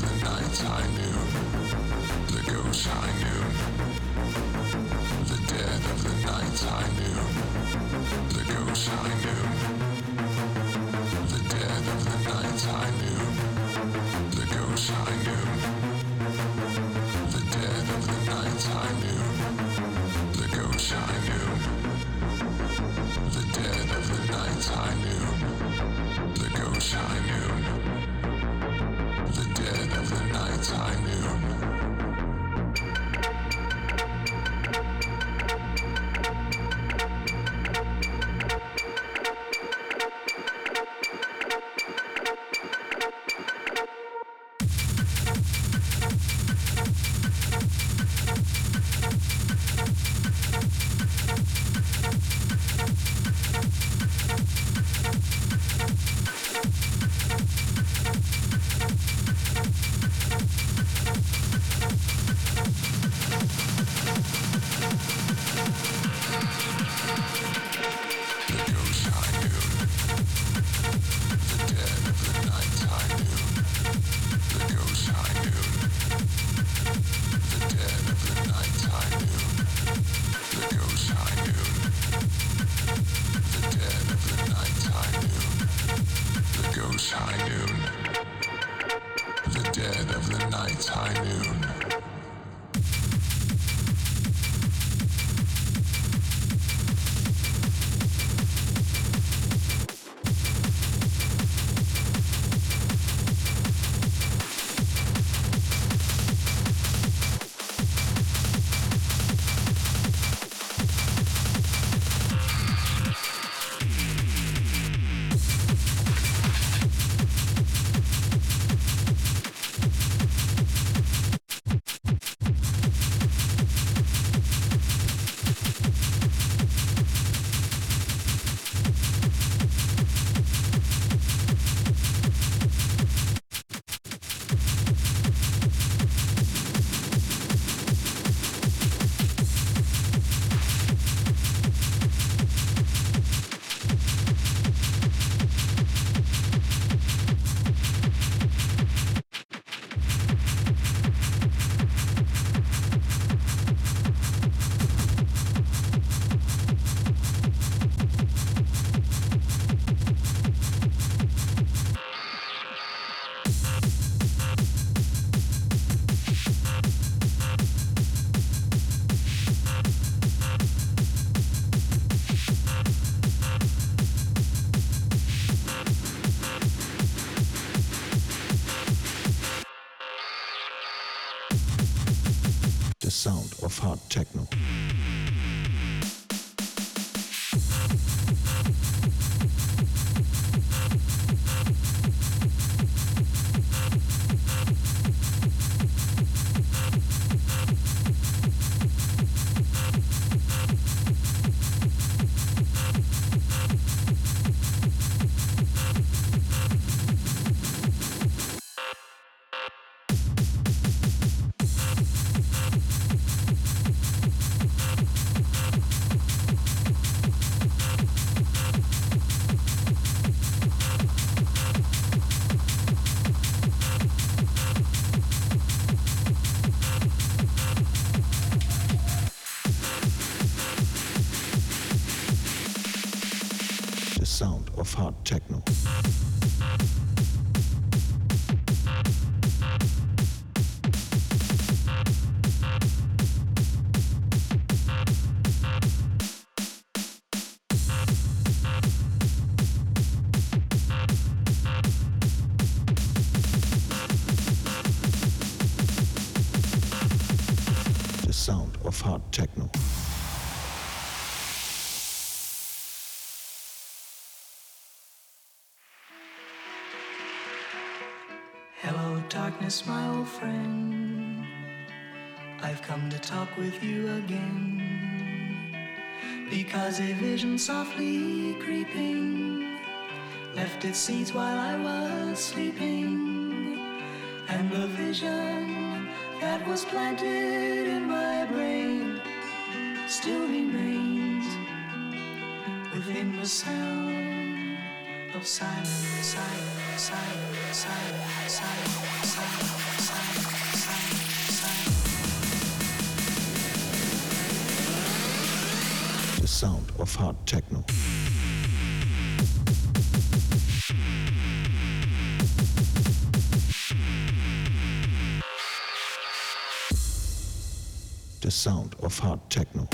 the nights I knew, the ghosts I knew, the dead of the nights I knew, the ghosts I knew, the dead of the nights I knew. Of hard techno. Of hard techno. softly creeping left its seeds while I was sleeping, and the vision that was planted in my brain still remains within the sound of silence, silence, silence, silence, silence. silence. Sound of hard techno. The sound of hard techno.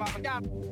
about the guy.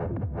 Yeah.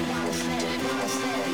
podcast.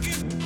Thank you.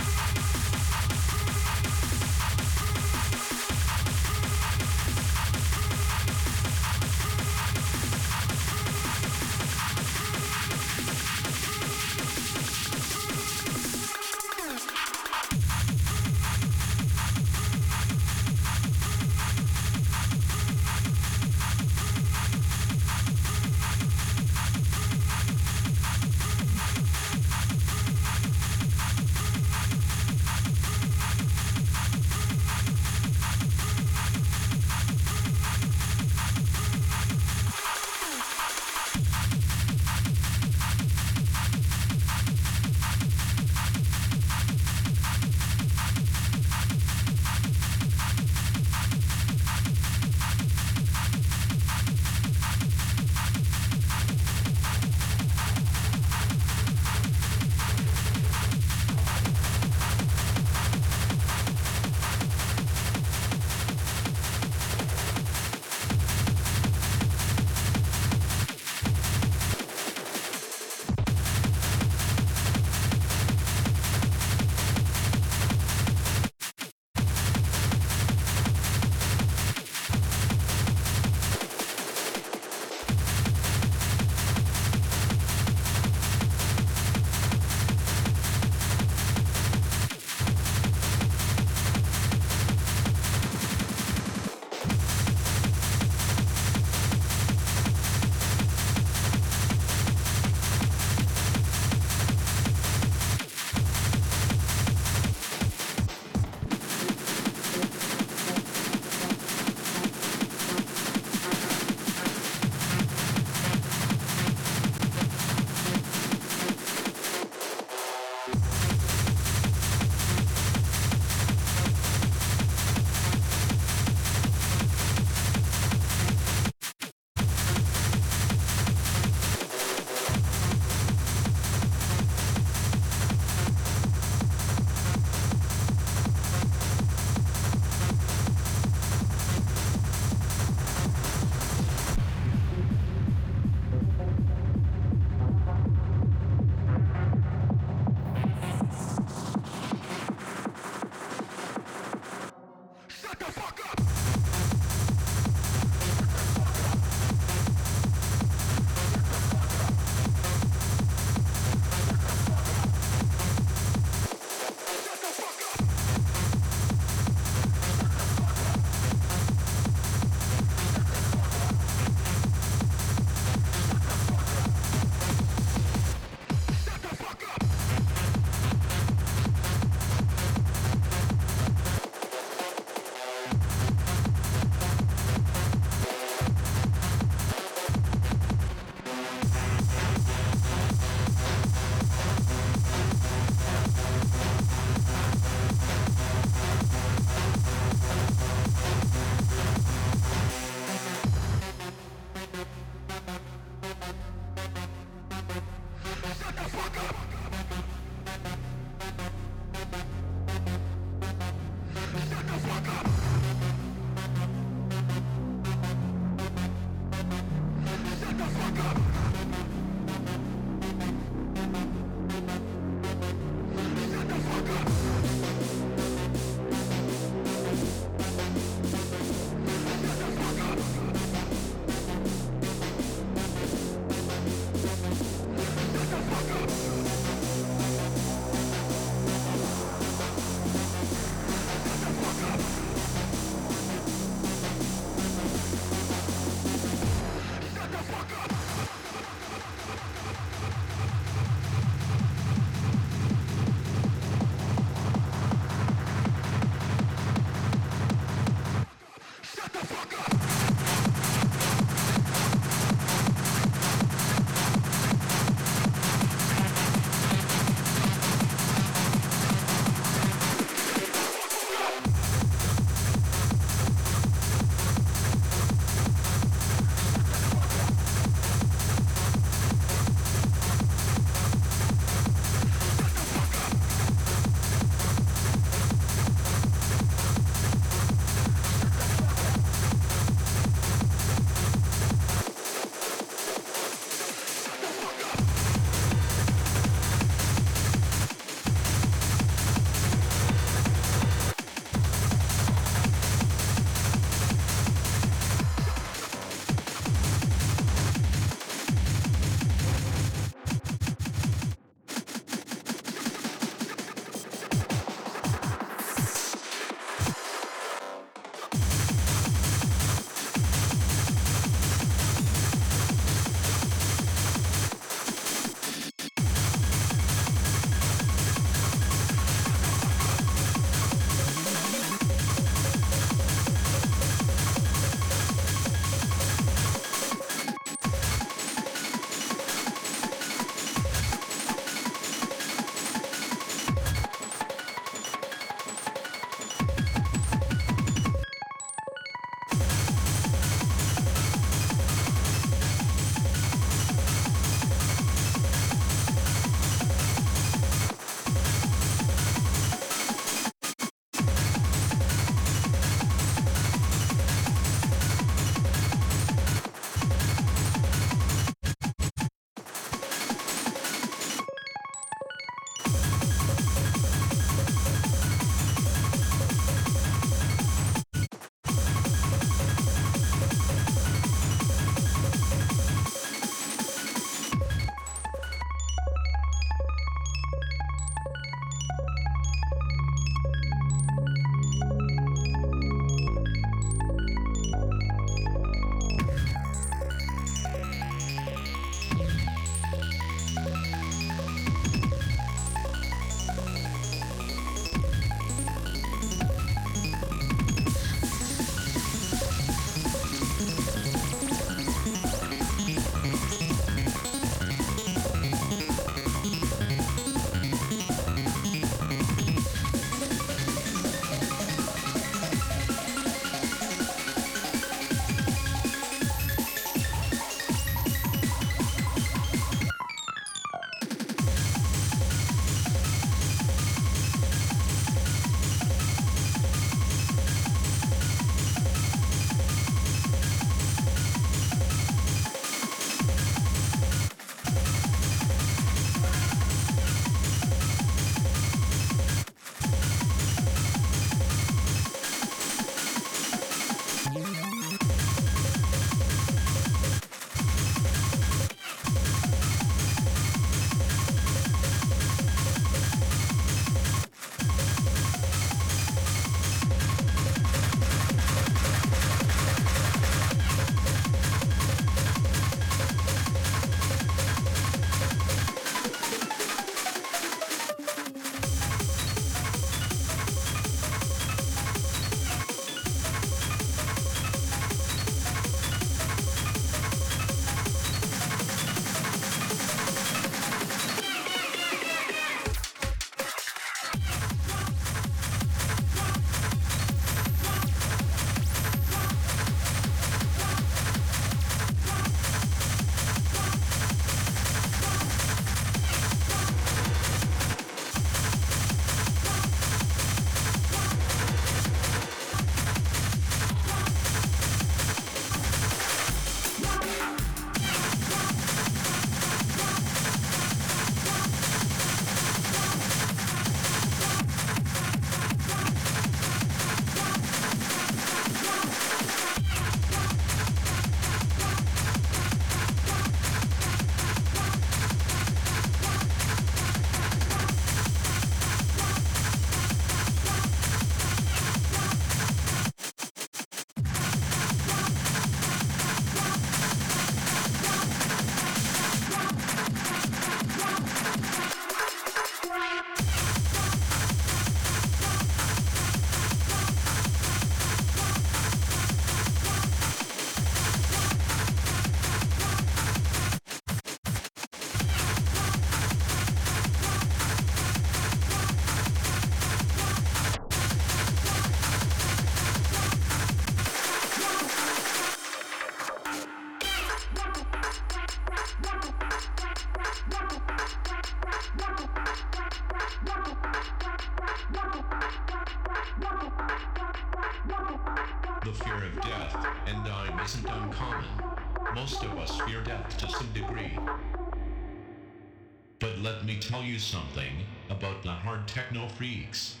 Tell you something about the hard techno freaks.